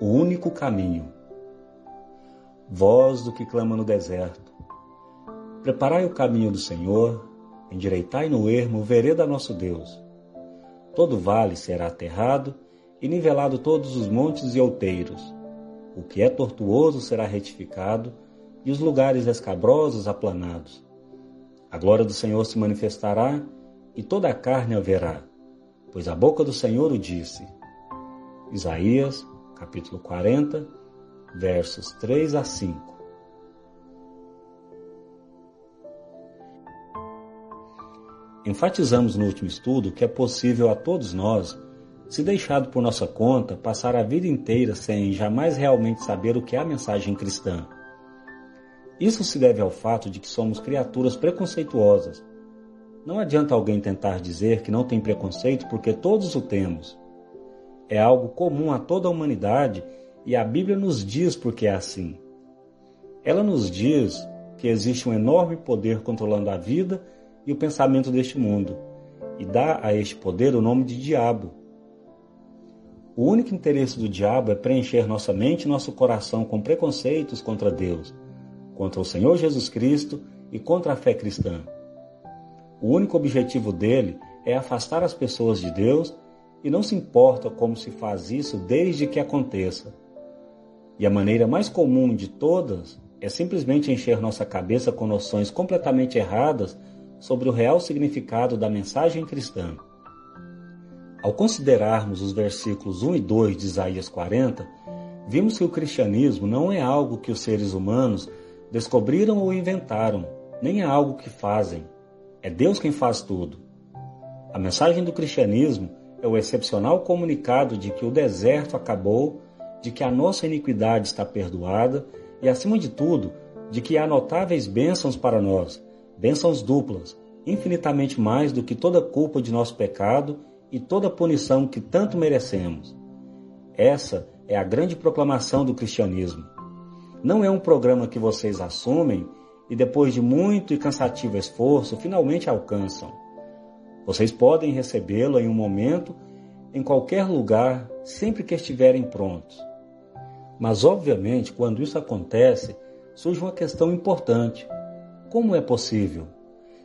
o único caminho. Voz do que clama no deserto. Preparai o caminho do Senhor, endireitai no ermo o vereda nosso Deus. Todo vale será aterrado e nivelado todos os montes e outeiros. O que é tortuoso será retificado e os lugares escabrosos aplanados. A glória do Senhor se manifestará e toda a carne a verá, pois a boca do Senhor o disse. Isaías, capítulo 40, versos 3 a 5. Enfatizamos no último estudo que é possível a todos nós, se deixado por nossa conta, passar a vida inteira sem jamais realmente saber o que é a mensagem cristã. Isso se deve ao fato de que somos criaturas preconceituosas. Não adianta alguém tentar dizer que não tem preconceito porque todos o temos. É algo comum a toda a humanidade e a Bíblia nos diz porque é assim. Ela nos diz que existe um enorme poder controlando a vida e o pensamento deste mundo, e dá a este poder o nome de diabo. O único interesse do diabo é preencher nossa mente e nosso coração com preconceitos contra Deus, contra o Senhor Jesus Cristo e contra a fé cristã. O único objetivo dele é afastar as pessoas de Deus e não se importa como se faz isso desde que aconteça. E a maneira mais comum de todas é simplesmente encher nossa cabeça com noções completamente erradas sobre o real significado da mensagem cristã. Ao considerarmos os versículos 1 e 2 de Isaías 40, vimos que o cristianismo não é algo que os seres humanos descobriram ou inventaram, nem é algo que fazem. É Deus quem faz tudo. A mensagem do cristianismo é o excepcional comunicado de que o deserto acabou, de que a nossa iniquidade está perdoada e, acima de tudo, de que há notáveis bênçãos para nós, bênçãos duplas, infinitamente mais do que toda culpa de nosso pecado e toda punição que tanto merecemos. Essa é a grande proclamação do cristianismo. Não é um programa que vocês assumem e depois de muito e cansativo esforço finalmente alcançam. Vocês podem recebê-lo em um momento, em qualquer lugar, sempre que estiverem prontos. Mas, obviamente, quando isso acontece, surge uma questão importante. Como é possível?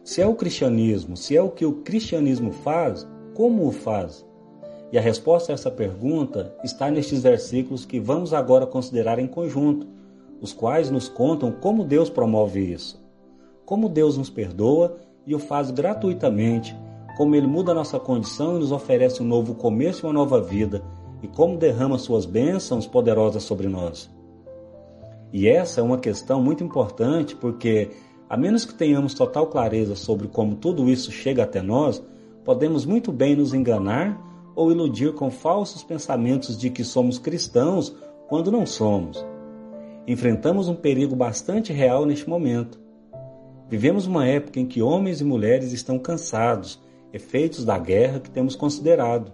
Se é o cristianismo, se é o que o cristianismo faz, como o faz? E a resposta a essa pergunta está nestes versículos que vamos agora considerar em conjunto, os quais nos contam como Deus promove isso. Como Deus nos perdoa e o faz gratuitamente, como Ele muda a nossa condição e nos oferece um novo começo e uma nova vida, e como derrama suas bênçãos poderosas sobre nós. E essa é uma questão muito importante porque a menos que tenhamos total clareza sobre como tudo isso chega até nós, podemos muito bem nos enganar ou iludir com falsos pensamentos de que somos cristãos quando não somos. Enfrentamos um perigo bastante real neste momento. Vivemos uma época em que homens e mulheres estão cansados, efeitos da guerra que temos considerado.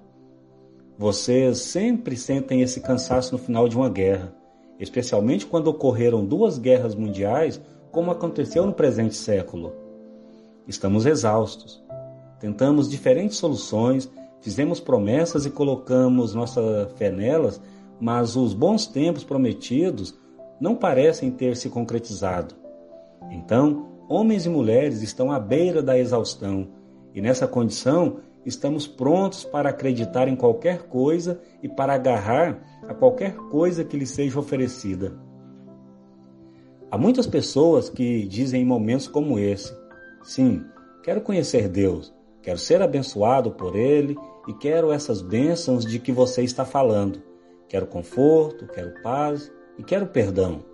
Vocês sempre sentem esse cansaço no final de uma guerra, especialmente quando ocorreram duas guerras mundiais como aconteceu no presente século. Estamos exaustos. Tentamos diferentes soluções, fizemos promessas e colocamos nossa fé nelas, mas os bons tempos prometidos não parecem ter se concretizado. Então, homens e mulheres estão à beira da exaustão, e nessa condição estamos prontos para acreditar em qualquer coisa e para agarrar a qualquer coisa que lhe seja oferecida. Há muitas pessoas que dizem em momentos como esse: sim, quero conhecer Deus, quero ser abençoado por Ele e quero essas bênçãos de que você está falando. Quero conforto, quero paz e quero perdão.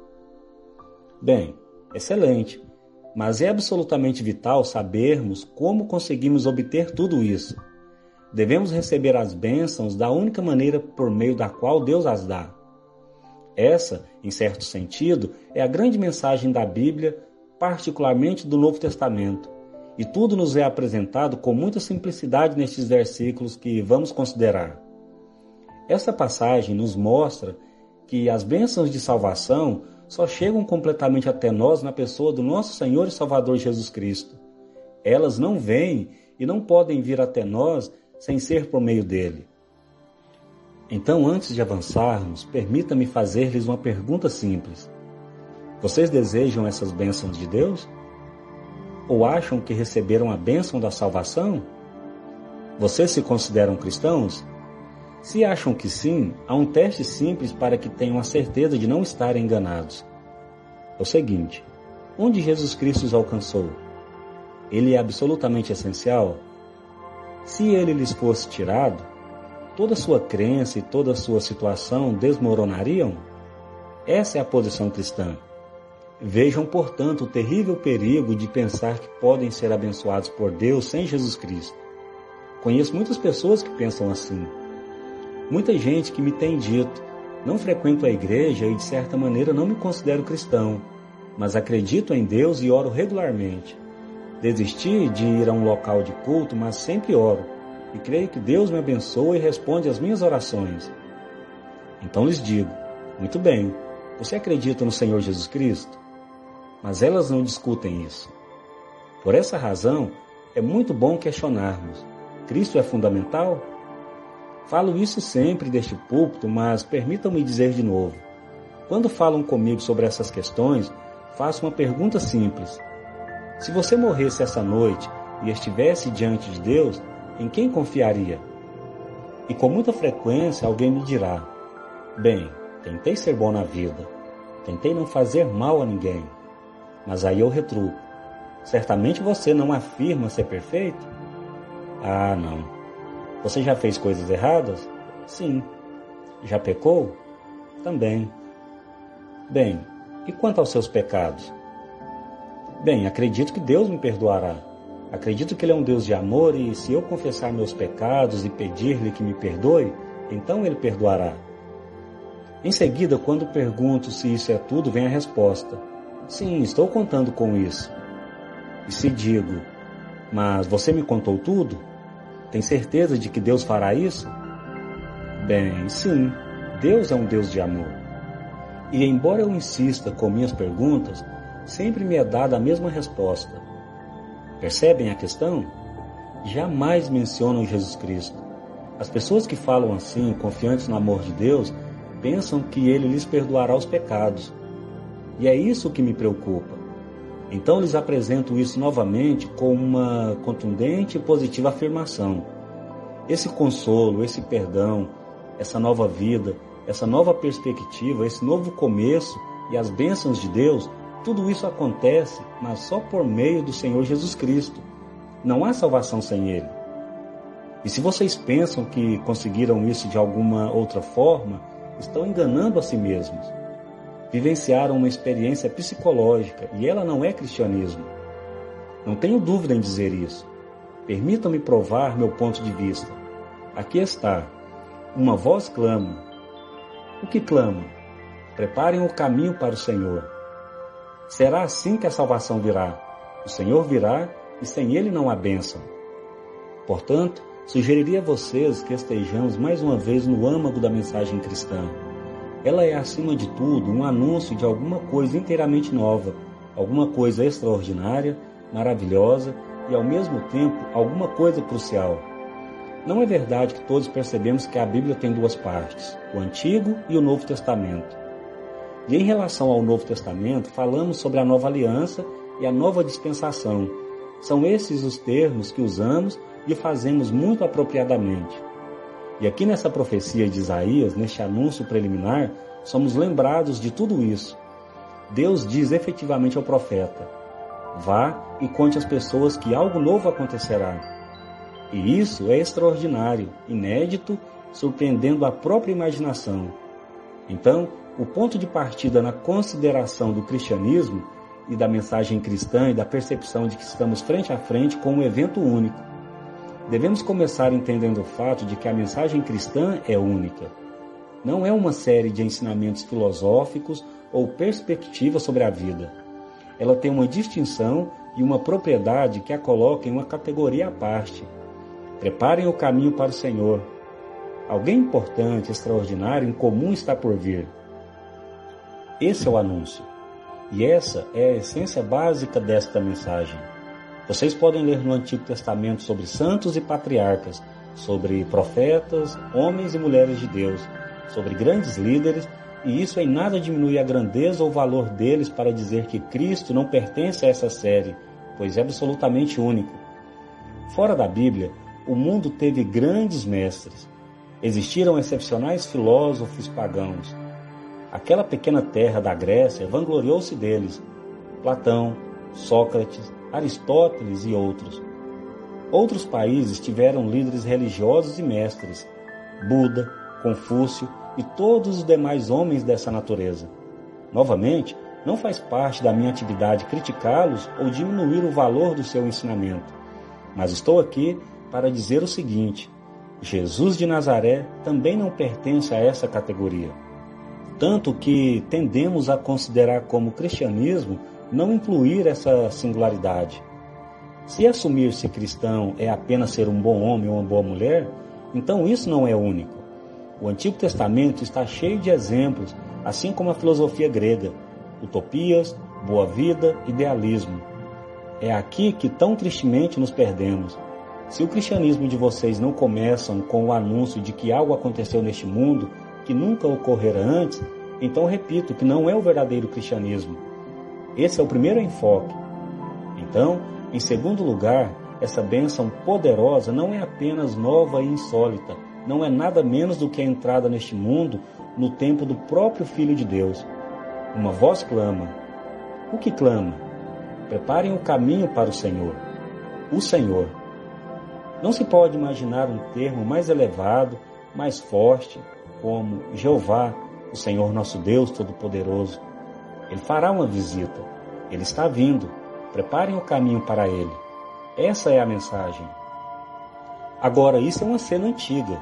Bem, excelente, mas é absolutamente vital sabermos como conseguimos obter tudo isso. Devemos receber as bênçãos da única maneira por meio da qual Deus as dá essa, em certo sentido, é a grande mensagem da Bíblia, particularmente do Novo Testamento. E tudo nos é apresentado com muita simplicidade nestes versículos que vamos considerar. Essa passagem nos mostra que as bênçãos de salvação só chegam completamente até nós na pessoa do nosso Senhor e Salvador Jesus Cristo. Elas não vêm e não podem vir até nós sem ser por meio dele. Então, antes de avançarmos, permita-me fazer-lhes uma pergunta simples. Vocês desejam essas bênçãos de Deus? Ou acham que receberam a bênção da salvação? Vocês se consideram cristãos? Se acham que sim, há um teste simples para que tenham a certeza de não estarem enganados. É o seguinte: onde Jesus Cristo os alcançou? Ele é absolutamente essencial? Se ele lhes fosse tirado, toda sua crença e toda sua situação desmoronariam? Essa é a posição cristã. Vejam, portanto, o terrível perigo de pensar que podem ser abençoados por Deus sem Jesus Cristo. Conheço muitas pessoas que pensam assim. Muita gente que me tem dito: não frequento a igreja e de certa maneira não me considero cristão, mas acredito em Deus e oro regularmente. Desisti de ir a um local de culto, mas sempre oro e creio que Deus me abençoa e responde às minhas orações. Então lhes digo: muito bem, você acredita no Senhor Jesus Cristo? mas elas não discutem isso. Por essa razão, é muito bom questionarmos: Cristo é fundamental? Falo isso sempre deste púlpito, mas permitam-me dizer de novo. Quando falam comigo sobre essas questões, faço uma pergunta simples. Se você morresse essa noite e estivesse diante de Deus, em quem confiaria? E com muita frequência alguém me dirá: Bem, tentei ser bom na vida, tentei não fazer mal a ninguém, mas aí eu retruco. Certamente você não afirma ser perfeito? Ah, não. Você já fez coisas erradas? Sim. Já pecou? Também. Bem, e quanto aos seus pecados? Bem, acredito que Deus me perdoará. Acredito que Ele é um Deus de amor e se eu confessar meus pecados e pedir-lhe que me perdoe, então Ele perdoará. Em seguida, quando pergunto se isso é tudo, vem a resposta: Sim, estou contando com isso. E se digo, mas você me contou tudo? Tem certeza de que Deus fará isso? Bem, sim, Deus é um Deus de amor. E embora eu insista com minhas perguntas, sempre me é dada a mesma resposta. Percebem a questão? Jamais mencionam Jesus Cristo. As pessoas que falam assim, confiantes no amor de Deus, pensam que ele lhes perdoará os pecados. E é isso que me preocupa. Então lhes apresento isso novamente com uma contundente e positiva afirmação. Esse consolo, esse perdão, essa nova vida, essa nova perspectiva, esse novo começo e as bênçãos de Deus, tudo isso acontece, mas só por meio do Senhor Jesus Cristo. Não há salvação sem Ele. E se vocês pensam que conseguiram isso de alguma outra forma, estão enganando a si mesmos vivenciaram uma experiência psicológica e ela não é cristianismo. Não tenho dúvida em dizer isso. Permitam-me provar meu ponto de vista. Aqui está. Uma voz clama. O que clama? Preparem o caminho para o Senhor. Será assim que a salvação virá. O Senhor virá e sem ele não há bênção. Portanto, sugeriria a vocês que estejamos mais uma vez no âmago da mensagem cristã ela é, acima de tudo, um anúncio de alguma coisa inteiramente nova, alguma coisa extraordinária, maravilhosa e, ao mesmo tempo, alguma coisa crucial. Não é verdade que todos percebemos que a Bíblia tem duas partes, o Antigo e o Novo Testamento. E em relação ao Novo Testamento, falamos sobre a nova aliança e a nova dispensação. São esses os termos que usamos e fazemos muito apropriadamente. E aqui nessa profecia de Isaías, neste anúncio preliminar, somos lembrados de tudo isso. Deus diz efetivamente ao profeta: Vá e conte às pessoas que algo novo acontecerá. E isso é extraordinário, inédito, surpreendendo a própria imaginação. Então, o ponto de partida na consideração do cristianismo e da mensagem cristã e da percepção de que estamos frente a frente com um evento único Devemos começar entendendo o fato de que a mensagem cristã é única. Não é uma série de ensinamentos filosóficos ou perspectivas sobre a vida. Ela tem uma distinção e uma propriedade que a coloca em uma categoria à parte. Preparem o caminho para o Senhor. Alguém importante, extraordinário, incomum está por vir. Esse é o anúncio. E essa é a essência básica desta mensagem. Vocês podem ler no Antigo Testamento sobre santos e patriarcas, sobre profetas, homens e mulheres de Deus, sobre grandes líderes, e isso em nada diminui a grandeza ou valor deles para dizer que Cristo não pertence a essa série, pois é absolutamente único. Fora da Bíblia, o mundo teve grandes mestres. Existiram excepcionais filósofos pagãos. Aquela pequena terra da Grécia vangloriou-se deles. Platão, Sócrates, Aristóteles e outros. Outros países tiveram líderes religiosos e mestres, Buda, Confúcio e todos os demais homens dessa natureza. Novamente, não faz parte da minha atividade criticá-los ou diminuir o valor do seu ensinamento, mas estou aqui para dizer o seguinte: Jesus de Nazaré também não pertence a essa categoria. Tanto que tendemos a considerar como cristianismo não incluir essa singularidade. Se assumir-se cristão é apenas ser um bom homem ou uma boa mulher, então isso não é único. O Antigo Testamento está cheio de exemplos, assim como a filosofia grega, utopias, boa vida, idealismo. É aqui que tão tristemente nos perdemos. Se o cristianismo de vocês não começam com o anúncio de que algo aconteceu neste mundo que nunca ocorrera antes, então repito que não é o verdadeiro cristianismo. Esse é o primeiro enfoque. Então, em segundo lugar, essa bênção poderosa não é apenas nova e insólita, não é nada menos do que a entrada neste mundo no tempo do próprio Filho de Deus. Uma voz clama. O que clama? Preparem o caminho para o Senhor. O Senhor. Não se pode imaginar um termo mais elevado, mais forte, como Jeová, o Senhor nosso Deus Todo-Poderoso. Ele fará uma visita. Ele está vindo. Preparem o caminho para ele. Essa é a mensagem. Agora, isso é uma cena antiga.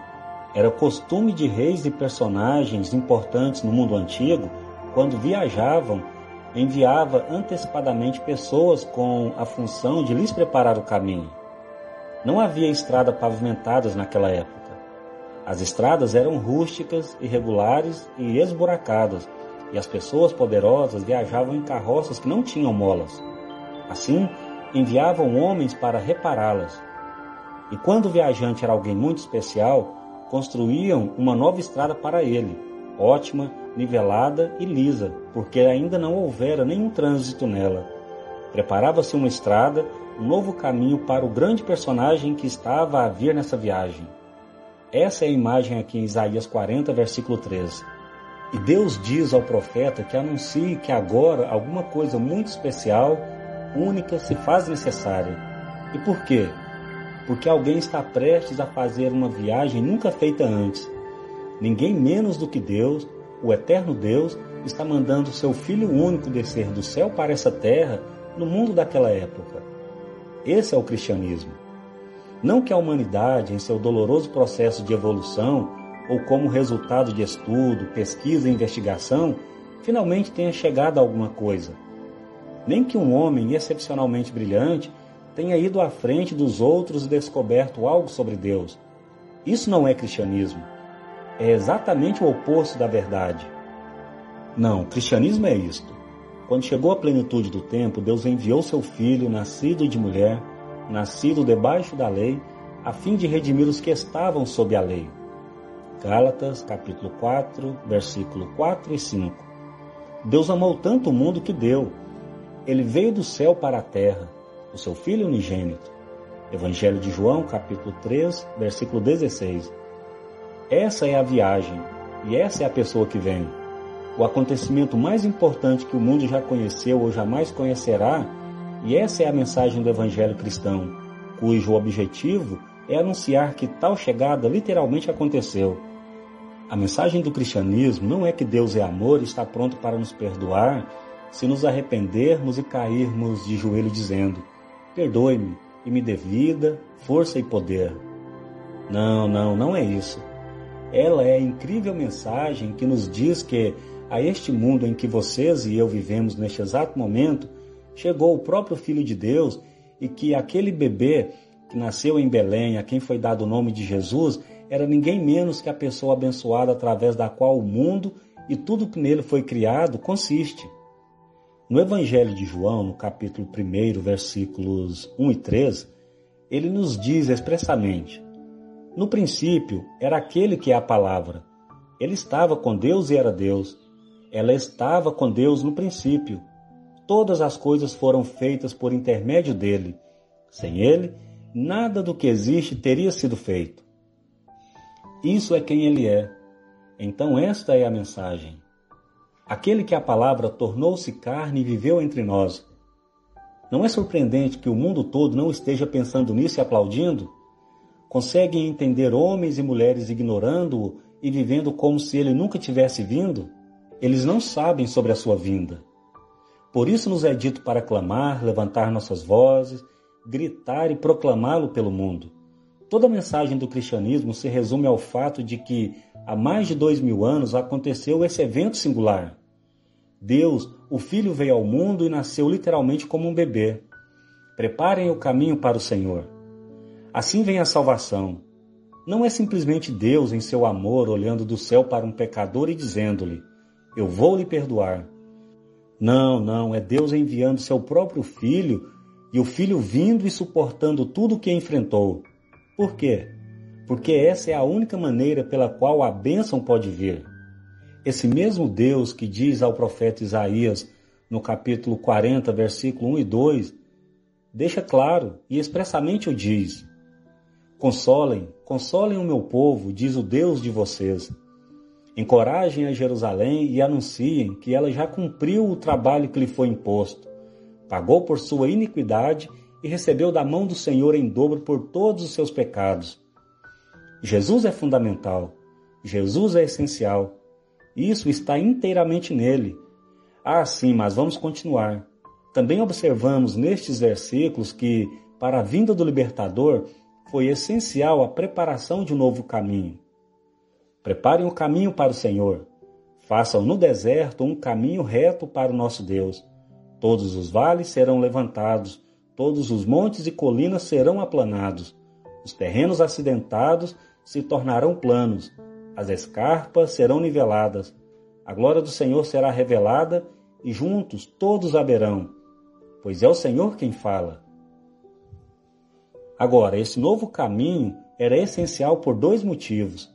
Era costume de reis e personagens importantes no mundo antigo, quando viajavam, enviava antecipadamente pessoas com a função de lhes preparar o caminho. Não havia estrada pavimentadas naquela época. As estradas eram rústicas, irregulares e esburacadas, e as pessoas poderosas viajavam em carroças que não tinham molas. Assim, enviavam homens para repará-las. E quando o viajante era alguém muito especial, construíam uma nova estrada para ele, ótima, nivelada e lisa, porque ainda não houvera nenhum trânsito nela. Preparava-se uma estrada, um novo caminho para o grande personagem que estava a vir nessa viagem. Essa é a imagem aqui em Isaías 40, versículo 13. E Deus diz ao profeta que anuncie que agora alguma coisa muito especial única se faz necessária. E por quê? Porque alguém está prestes a fazer uma viagem nunca feita antes. Ninguém menos do que Deus, o eterno Deus, está mandando seu Filho único descer do céu para essa terra no mundo daquela época. Esse é o cristianismo. Não que a humanidade, em seu doloroso processo de evolução, ou como resultado de estudo, pesquisa e investigação, finalmente tenha chegado a alguma coisa nem que um homem excepcionalmente brilhante tenha ido à frente dos outros e descoberto algo sobre Deus. Isso não é cristianismo. É exatamente o oposto da verdade. Não, cristianismo é isto. Quando chegou a plenitude do tempo, Deus enviou seu filho, nascido de mulher, nascido debaixo da lei, a fim de redimir os que estavam sob a lei. Gálatas, capítulo 4, versículo 4 e 5. Deus amou tanto o mundo que deu, ele veio do céu para a terra, o seu Filho unigênito. Evangelho de João, capítulo 3, versículo 16. Essa é a viagem e essa é a pessoa que vem. O acontecimento mais importante que o mundo já conheceu ou jamais conhecerá, e essa é a mensagem do Evangelho cristão, cujo objetivo é anunciar que tal chegada literalmente aconteceu. A mensagem do cristianismo não é que Deus é amor e está pronto para nos perdoar se nos arrependermos e cairmos de joelho dizendo: Perdoe-me e me dê vida, força e poder. Não, não, não é isso. Ela é a incrível mensagem que nos diz que a este mundo em que vocês e eu vivemos neste exato momento, chegou o próprio Filho de Deus e que aquele bebê que nasceu em Belém, a quem foi dado o nome de Jesus, era ninguém menos que a pessoa abençoada através da qual o mundo e tudo que nele foi criado consiste. No Evangelho de João, no capítulo 1, versículos 1 e 3, ele nos diz expressamente: No princípio era aquele que é a palavra. Ele estava com Deus e era Deus. Ela estava com Deus no princípio. Todas as coisas foram feitas por intermédio dele. Sem ele, nada do que existe teria sido feito. Isso é quem ele é. Então, esta é a mensagem. Aquele que a palavra tornou-se carne e viveu entre nós. Não é surpreendente que o mundo todo não esteja pensando nisso e aplaudindo? Conseguem entender homens e mulheres ignorando-o e vivendo como se ele nunca tivesse vindo? Eles não sabem sobre a sua vinda. Por isso nos é dito para clamar, levantar nossas vozes, gritar e proclamá-lo pelo mundo. Toda a mensagem do cristianismo se resume ao fato de que há mais de dois mil anos aconteceu esse evento singular. Deus, o Filho, veio ao mundo e nasceu literalmente como um bebê. Preparem o caminho para o Senhor. Assim vem a salvação. Não é simplesmente Deus, em seu amor, olhando do céu para um pecador e dizendo-lhe: Eu vou lhe perdoar. Não, não, é Deus enviando seu próprio Filho e o Filho vindo e suportando tudo o que enfrentou por quê? Porque essa é a única maneira pela qual a bênção pode vir. Esse mesmo Deus que diz ao profeta Isaías, no capítulo 40, versículo 1 e 2, deixa claro e expressamente o diz: Consolem, consolem o meu povo, diz o Deus de vocês. Encorajem a Jerusalém e anunciem que ela já cumpriu o trabalho que lhe foi imposto, pagou por sua iniquidade e recebeu da mão do Senhor em dobro por todos os seus pecados. Jesus é fundamental, Jesus é essencial. Isso está inteiramente nele. Ah, sim, mas vamos continuar. Também observamos nestes versículos que, para a vinda do libertador, foi essencial a preparação de um novo caminho. Preparem o caminho para o Senhor. Façam no deserto um caminho reto para o nosso Deus. Todos os vales serão levantados, Todos os montes e colinas serão aplanados, os terrenos acidentados se tornarão planos, as escarpas serão niveladas, a glória do Senhor será revelada e juntos todos a verão, pois é o Senhor quem fala. Agora, esse novo caminho era essencial por dois motivos.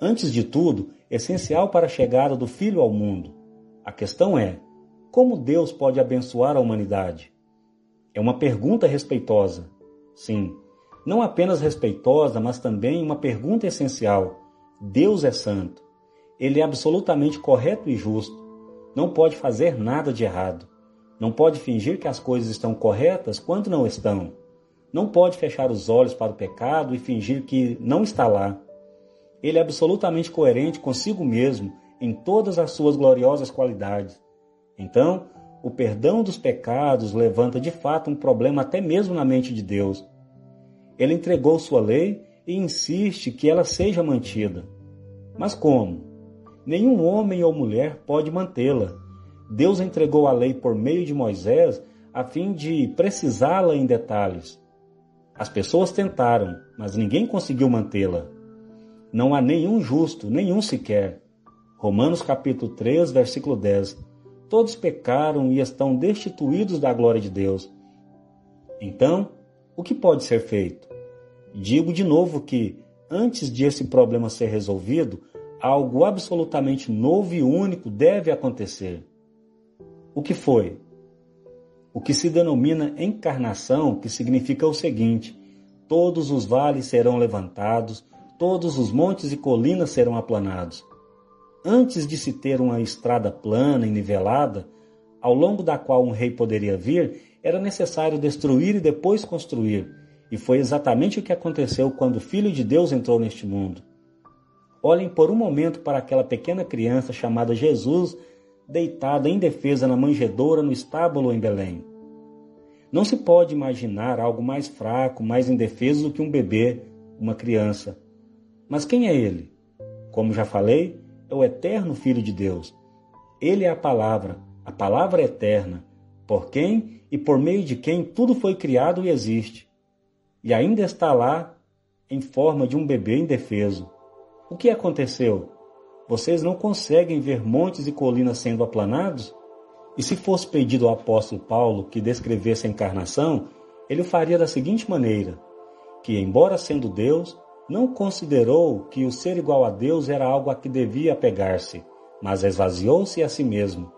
Antes de tudo, essencial para a chegada do Filho ao mundo. A questão é: como Deus pode abençoar a humanidade? É uma pergunta respeitosa. Sim, não apenas respeitosa, mas também uma pergunta essencial. Deus é santo. Ele é absolutamente correto e justo. Não pode fazer nada de errado. Não pode fingir que as coisas estão corretas quando não estão. Não pode fechar os olhos para o pecado e fingir que não está lá. Ele é absolutamente coerente consigo mesmo em todas as suas gloriosas qualidades. Então, o perdão dos pecados levanta de fato um problema até mesmo na mente de Deus. Ele entregou sua lei e insiste que ela seja mantida. Mas como? Nenhum homem ou mulher pode mantê-la. Deus entregou a lei por meio de Moisés a fim de precisá-la em detalhes. As pessoas tentaram, mas ninguém conseguiu mantê-la. Não há nenhum justo, nenhum sequer. Romanos capítulo 3, versículo 10. Todos pecaram e estão destituídos da glória de Deus. Então, o que pode ser feito? Digo de novo que, antes de esse problema ser resolvido, algo absolutamente novo e único deve acontecer. O que foi? O que se denomina encarnação, que significa o seguinte: todos os vales serão levantados, todos os montes e colinas serão aplanados antes de se ter uma estrada plana e nivelada, ao longo da qual um rei poderia vir, era necessário destruir e depois construir. E foi exatamente o que aconteceu quando o Filho de Deus entrou neste mundo. Olhem por um momento para aquela pequena criança chamada Jesus, deitada indefesa na manjedoura no estábulo em Belém. Não se pode imaginar algo mais fraco, mais indefeso do que um bebê, uma criança. Mas quem é ele? Como já falei, é o eterno Filho de Deus. Ele é a palavra, a palavra eterna, por quem e por meio de quem tudo foi criado e existe. E ainda está lá em forma de um bebê indefeso. O que aconteceu? Vocês não conseguem ver montes e colinas sendo aplanados? E se fosse pedido ao apóstolo Paulo que descrevesse a encarnação, ele o faria da seguinte maneira: que, embora sendo Deus, não considerou que o ser igual a Deus era algo a que devia apegar-se, mas esvaziou-se a si mesmo.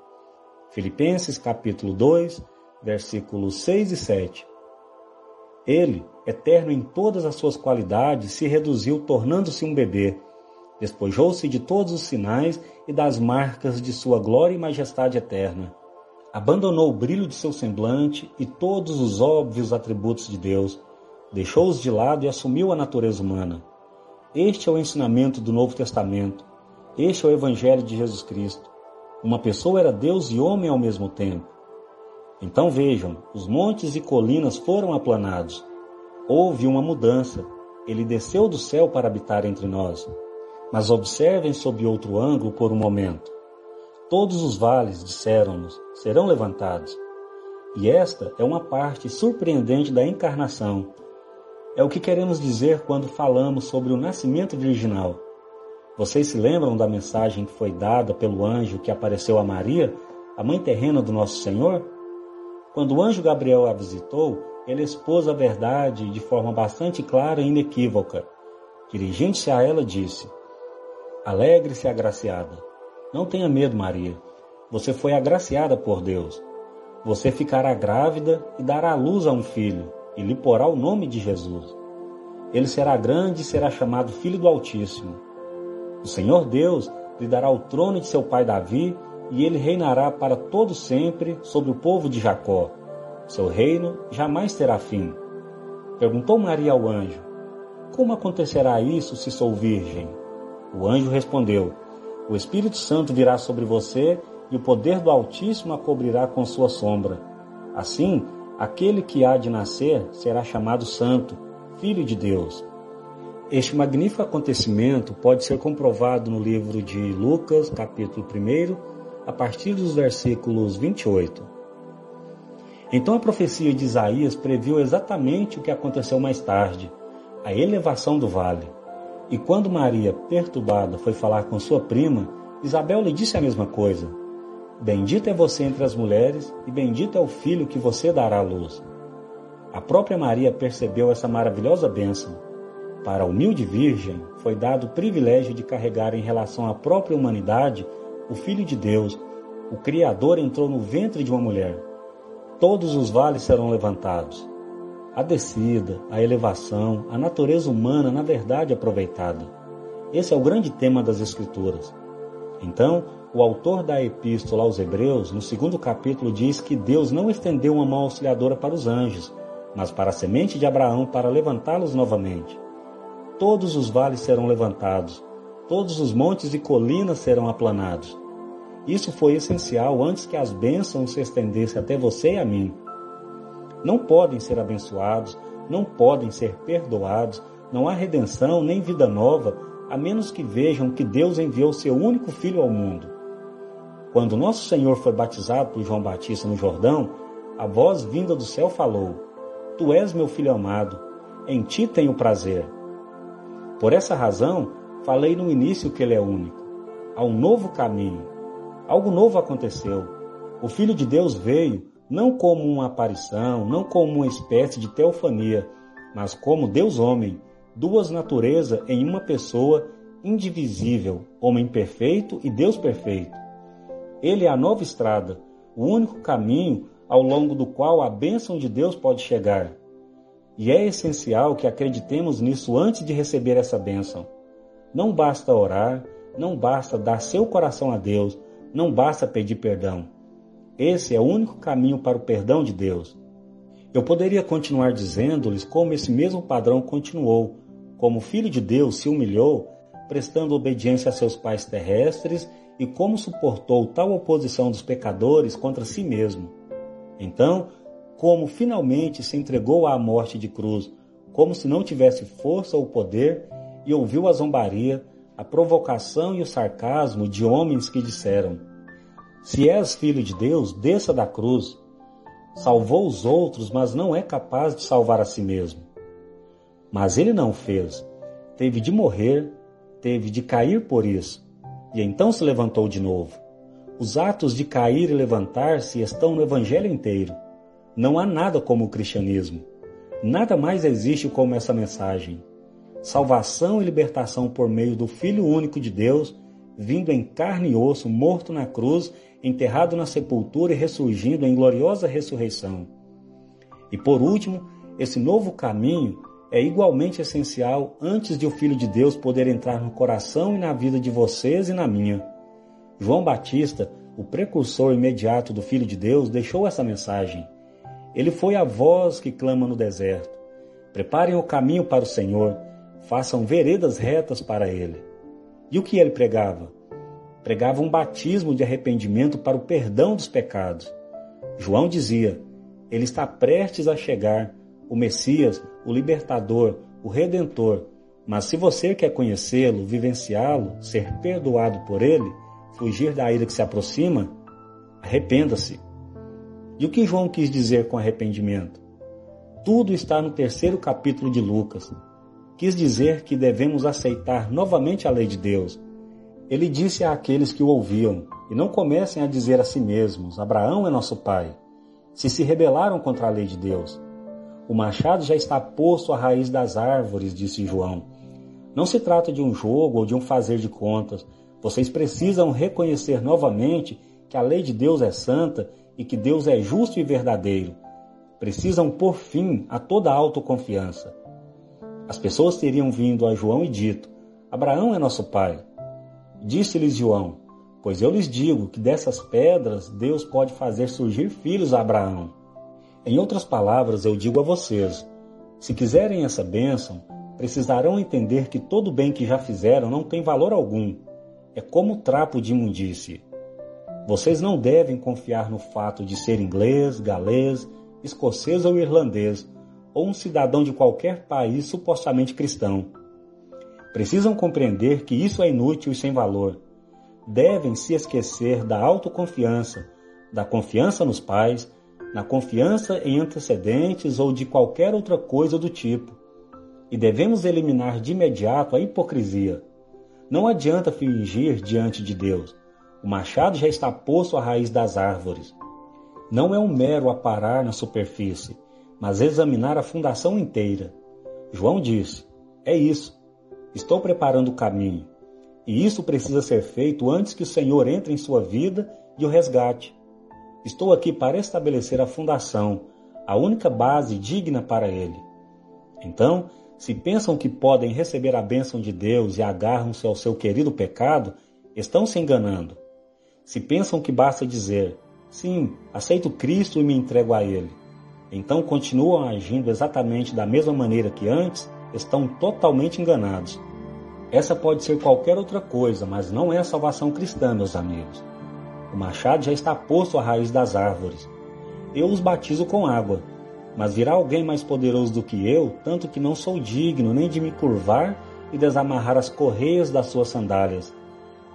Filipenses capítulo 2, versículos 6 e 7. Ele, eterno em todas as suas qualidades, se reduziu tornando-se um bebê. Despojou-se de todos os sinais e das marcas de sua glória e majestade eterna. Abandonou o brilho de seu semblante e todos os óbvios atributos de Deus deixou-os de lado e assumiu a natureza humana. Este é o ensinamento do Novo Testamento. Este é o Evangelho de Jesus Cristo. Uma pessoa era Deus e homem ao mesmo tempo. Então vejam, os montes e colinas foram aplanados. Houve uma mudança. Ele desceu do céu para habitar entre nós. Mas observem sob outro ângulo por um momento. Todos os vales, disseram-nos, serão levantados. E esta é uma parte surpreendente da encarnação, é o que queremos dizer quando falamos sobre o nascimento virginal. Vocês se lembram da mensagem que foi dada pelo anjo que apareceu a Maria, a mãe terrena do nosso Senhor? Quando o anjo Gabriel a visitou, ele expôs a verdade de forma bastante clara e inequívoca. Dirigindo-se a ela, disse: Alegre-se, agraciada. Não tenha medo, Maria. Você foi agraciada por Deus. Você ficará grávida e dará à luz a um filho e lhe porá o nome de Jesus. Ele será grande e será chamado Filho do Altíssimo. O Senhor Deus lhe dará o trono de seu pai Davi, e ele reinará para todo sempre sobre o povo de Jacó. Seu reino jamais terá fim. Perguntou Maria ao anjo: Como acontecerá isso se sou virgem? O anjo respondeu: O Espírito Santo virá sobre você e o poder do Altíssimo a cobrirá com sua sombra. Assim, Aquele que há de nascer será chamado Santo, Filho de Deus. Este magnífico acontecimento pode ser comprovado no livro de Lucas, capítulo 1, a partir dos versículos 28. Então a profecia de Isaías previu exatamente o que aconteceu mais tarde, a elevação do vale. E quando Maria, perturbada, foi falar com sua prima, Isabel lhe disse a mesma coisa. Bendita é você entre as mulheres, e bendito é o filho que você dará à luz. A própria Maria percebeu essa maravilhosa bênção. Para a humilde virgem foi dado o privilégio de carregar em relação à própria humanidade o Filho de Deus. O Criador entrou no ventre de uma mulher. Todos os vales serão levantados. A descida, a elevação, a natureza humana na verdade aproveitada. Esse é o grande tema das Escrituras. Então, o autor da epístola aos Hebreus, no segundo capítulo, diz que Deus não estendeu uma mão auxiliadora para os anjos, mas para a semente de Abraão para levantá-los novamente. Todos os vales serão levantados, todos os montes e colinas serão aplanados. Isso foi essencial antes que as bênçãos se estendessem até você e a mim. Não podem ser abençoados, não podem ser perdoados, não há redenção nem vida nova, a menos que vejam que Deus enviou seu único filho ao mundo. Quando nosso Senhor foi batizado por João Batista no Jordão, a voz vinda do céu falou: Tu és meu filho amado, em ti tenho prazer. Por essa razão, falei no início que ele é único. Há um novo caminho. Algo novo aconteceu. O Filho de Deus veio não como uma aparição, não como uma espécie de teofania, mas como Deus homem, duas naturezas em uma pessoa indivisível, homem perfeito e Deus perfeito. Ele é a nova estrada, o único caminho ao longo do qual a bênção de Deus pode chegar. E é essencial que acreditemos nisso antes de receber essa bênção. Não basta orar, não basta dar seu coração a Deus, não basta pedir perdão. Esse é o único caminho para o perdão de Deus. Eu poderia continuar dizendo-lhes como esse mesmo padrão continuou, como o Filho de Deus se humilhou, prestando obediência a seus pais terrestres e como suportou tal oposição dos pecadores contra si mesmo. Então, como finalmente se entregou à morte de cruz, como se não tivesse força ou poder, e ouviu a zombaria, a provocação e o sarcasmo de homens que disseram: Se és filho de Deus, desça da cruz. Salvou os outros, mas não é capaz de salvar a si mesmo. Mas ele não fez. Teve de morrer, teve de cair por isso e então se levantou de novo. Os atos de cair e levantar-se estão no Evangelho inteiro. Não há nada como o cristianismo. Nada mais existe como essa mensagem. salvação e libertação por meio do Filho único de Deus, vindo em carne e osso, morto na cruz, enterrado na sepultura e ressurgindo em gloriosa ressurreição. E por último, esse novo caminho é igualmente essencial antes de o Filho de Deus poder entrar no coração e na vida de vocês e na minha. João Batista, o precursor imediato do Filho de Deus, deixou essa mensagem. Ele foi a voz que clama no deserto. Preparem o caminho para o Senhor, façam veredas retas para ele. E o que ele pregava? Pregava um batismo de arrependimento para o perdão dos pecados. João dizia: Ele está prestes a chegar, o Messias, o libertador, o redentor. Mas se você quer conhecê-lo, vivenciá-lo, ser perdoado por ele, fugir da ira que se aproxima, arrependa-se. E o que João quis dizer com arrependimento? Tudo está no terceiro capítulo de Lucas quis dizer que devemos aceitar novamente a lei de Deus. Ele disse àqueles que o ouviam: E não comecem a dizer a si mesmos: Abraão é nosso pai. Se se rebelaram contra a lei de Deus. O machado já está posto à raiz das árvores, disse João. Não se trata de um jogo ou de um fazer de contas. Vocês precisam reconhecer novamente que a lei de Deus é santa e que Deus é justo e verdadeiro. Precisam pôr fim a toda autoconfiança. As pessoas teriam vindo a João e dito: Abraão é nosso pai. Disse-lhes João: Pois eu lhes digo que dessas pedras Deus pode fazer surgir filhos a Abraão. Em outras palavras, eu digo a vocês: se quiserem essa bênção, precisarão entender que todo bem que já fizeram não tem valor algum. É como trapo de imundície. Vocês não devem confiar no fato de ser inglês, galês, escocês ou irlandês, ou um cidadão de qualquer país supostamente cristão. Precisam compreender que isso é inútil e sem valor. Devem se esquecer da autoconfiança, da confiança nos pais, na confiança em antecedentes ou de qualquer outra coisa do tipo. E devemos eliminar de imediato a hipocrisia. Não adianta fingir diante de Deus. O machado já está posto à raiz das árvores. Não é um mero aparar na superfície mas examinar a fundação inteira. João disse: É isso. Estou preparando o caminho. E isso precisa ser feito antes que o Senhor entre em sua vida e o resgate. Estou aqui para estabelecer a fundação, a única base digna para ele. Então, se pensam que podem receber a bênção de Deus e agarram-se ao seu querido pecado, estão se enganando. Se pensam que basta dizer, sim, aceito Cristo e me entrego a Ele, então continuam agindo exatamente da mesma maneira que antes, estão totalmente enganados. Essa pode ser qualquer outra coisa, mas não é a salvação cristã, meus amigos. O machado já está posto à raiz das árvores. Eu os batizo com água, mas virá alguém mais poderoso do que eu, tanto que não sou digno nem de me curvar e desamarrar as correias das suas sandálias.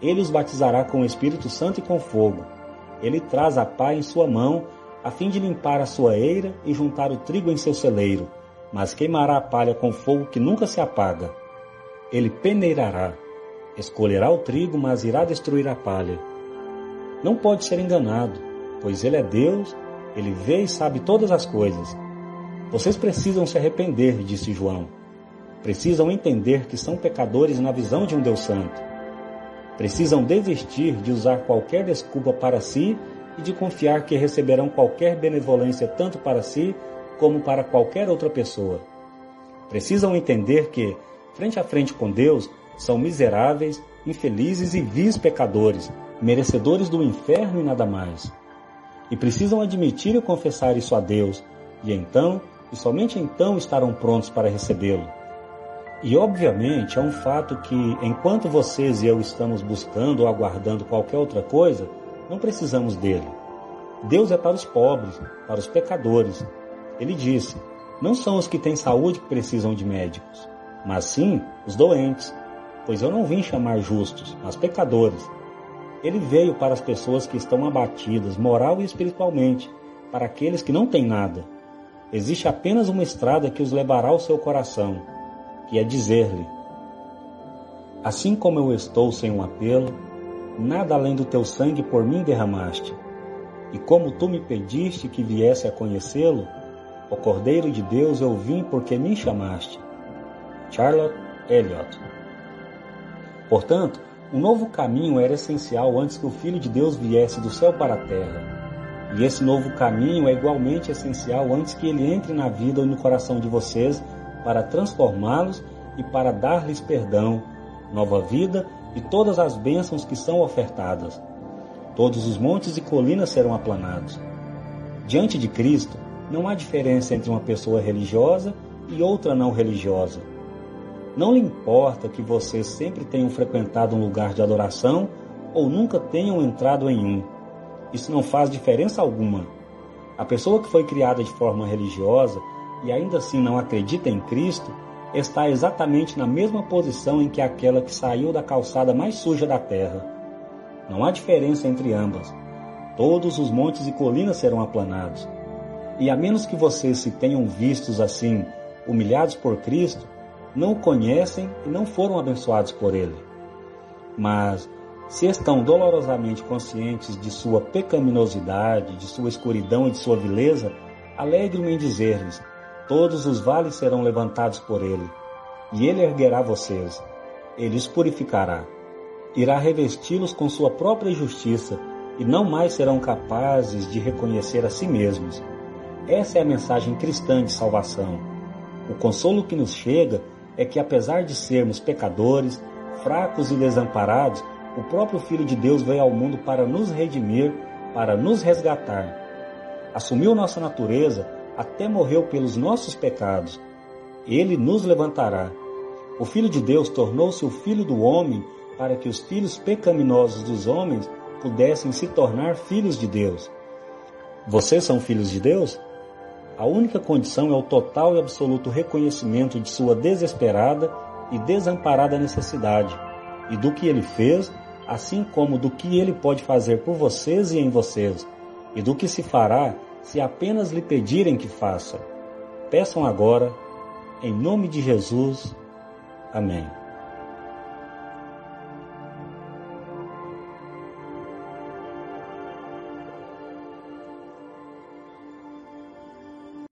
Ele os batizará com o Espírito Santo e com fogo. Ele traz a pá em sua mão a fim de limpar a sua eira e juntar o trigo em seu celeiro, mas queimará a palha com fogo que nunca se apaga. Ele peneirará, escolherá o trigo, mas irá destruir a palha. Não pode ser enganado, pois ele é Deus, ele vê e sabe todas as coisas. Vocês precisam se arrepender, disse João. Precisam entender que são pecadores na visão de um Deus Santo. Precisam desistir de usar qualquer desculpa para si e de confiar que receberão qualquer benevolência tanto para si como para qualquer outra pessoa. Precisam entender que, frente a frente com Deus, são miseráveis, infelizes e vis pecadores, merecedores do inferno e nada mais. E precisam admitir e confessar isso a Deus, e então, e somente então, estarão prontos para recebê-lo. E obviamente é um fato que, enquanto vocês e eu estamos buscando ou aguardando qualquer outra coisa, não precisamos dele. Deus é para os pobres, para os pecadores. Ele disse: Não são os que têm saúde que precisam de médicos, mas sim os doentes, pois eu não vim chamar justos, mas pecadores. Ele veio para as pessoas que estão abatidas, moral e espiritualmente, para aqueles que não têm nada. Existe apenas uma estrada que os levará ao seu coração, que é dizer-lhe: Assim como eu estou sem um apelo, nada além do teu sangue por mim derramaste. E como tu me pediste que viesse a conhecê-lo, o Cordeiro de Deus eu vim porque me chamaste. Charlotte Eliot. Portanto, um novo caminho era essencial antes que o Filho de Deus viesse do céu para a terra. E esse novo caminho é igualmente essencial antes que ele entre na vida e no coração de vocês para transformá-los e para dar-lhes perdão, nova vida e todas as bênçãos que são ofertadas. Todos os montes e colinas serão aplanados. Diante de Cristo, não há diferença entre uma pessoa religiosa e outra não religiosa. Não lhe importa que vocês sempre tenham frequentado um lugar de adoração ou nunca tenham entrado em um. Isso não faz diferença alguma. A pessoa que foi criada de forma religiosa e ainda assim não acredita em Cristo está exatamente na mesma posição em que aquela que saiu da calçada mais suja da terra. Não há diferença entre ambas. Todos os montes e colinas serão aplanados. E a menos que vocês se tenham vistos assim, humilhados por Cristo, não o conhecem e não foram abençoados por Ele. Mas, se estão dolorosamente conscientes de sua pecaminosidade, de sua escuridão e de sua vileza, alegre-me em dizer-lhes: todos os vales serão levantados por Ele, e Ele erguerá vocês. Ele os purificará. Irá revesti-los com sua própria justiça, e não mais serão capazes de reconhecer a si mesmos. Essa é a mensagem cristã de salvação. O consolo que nos chega é que, apesar de sermos pecadores, fracos e desamparados, o próprio Filho de Deus veio ao mundo para nos redimir, para nos resgatar. Assumiu nossa natureza, até morreu pelos nossos pecados. Ele nos levantará. O Filho de Deus tornou-se o Filho do homem para que os filhos pecaminosos dos homens pudessem se tornar filhos de Deus. Vocês são filhos de Deus? A única condição é o total e absoluto reconhecimento de sua desesperada e desamparada necessidade e do que ele fez, assim como do que ele pode fazer por vocês e em vocês, e do que se fará se apenas lhe pedirem que faça. Peçam agora, em nome de Jesus. Amém.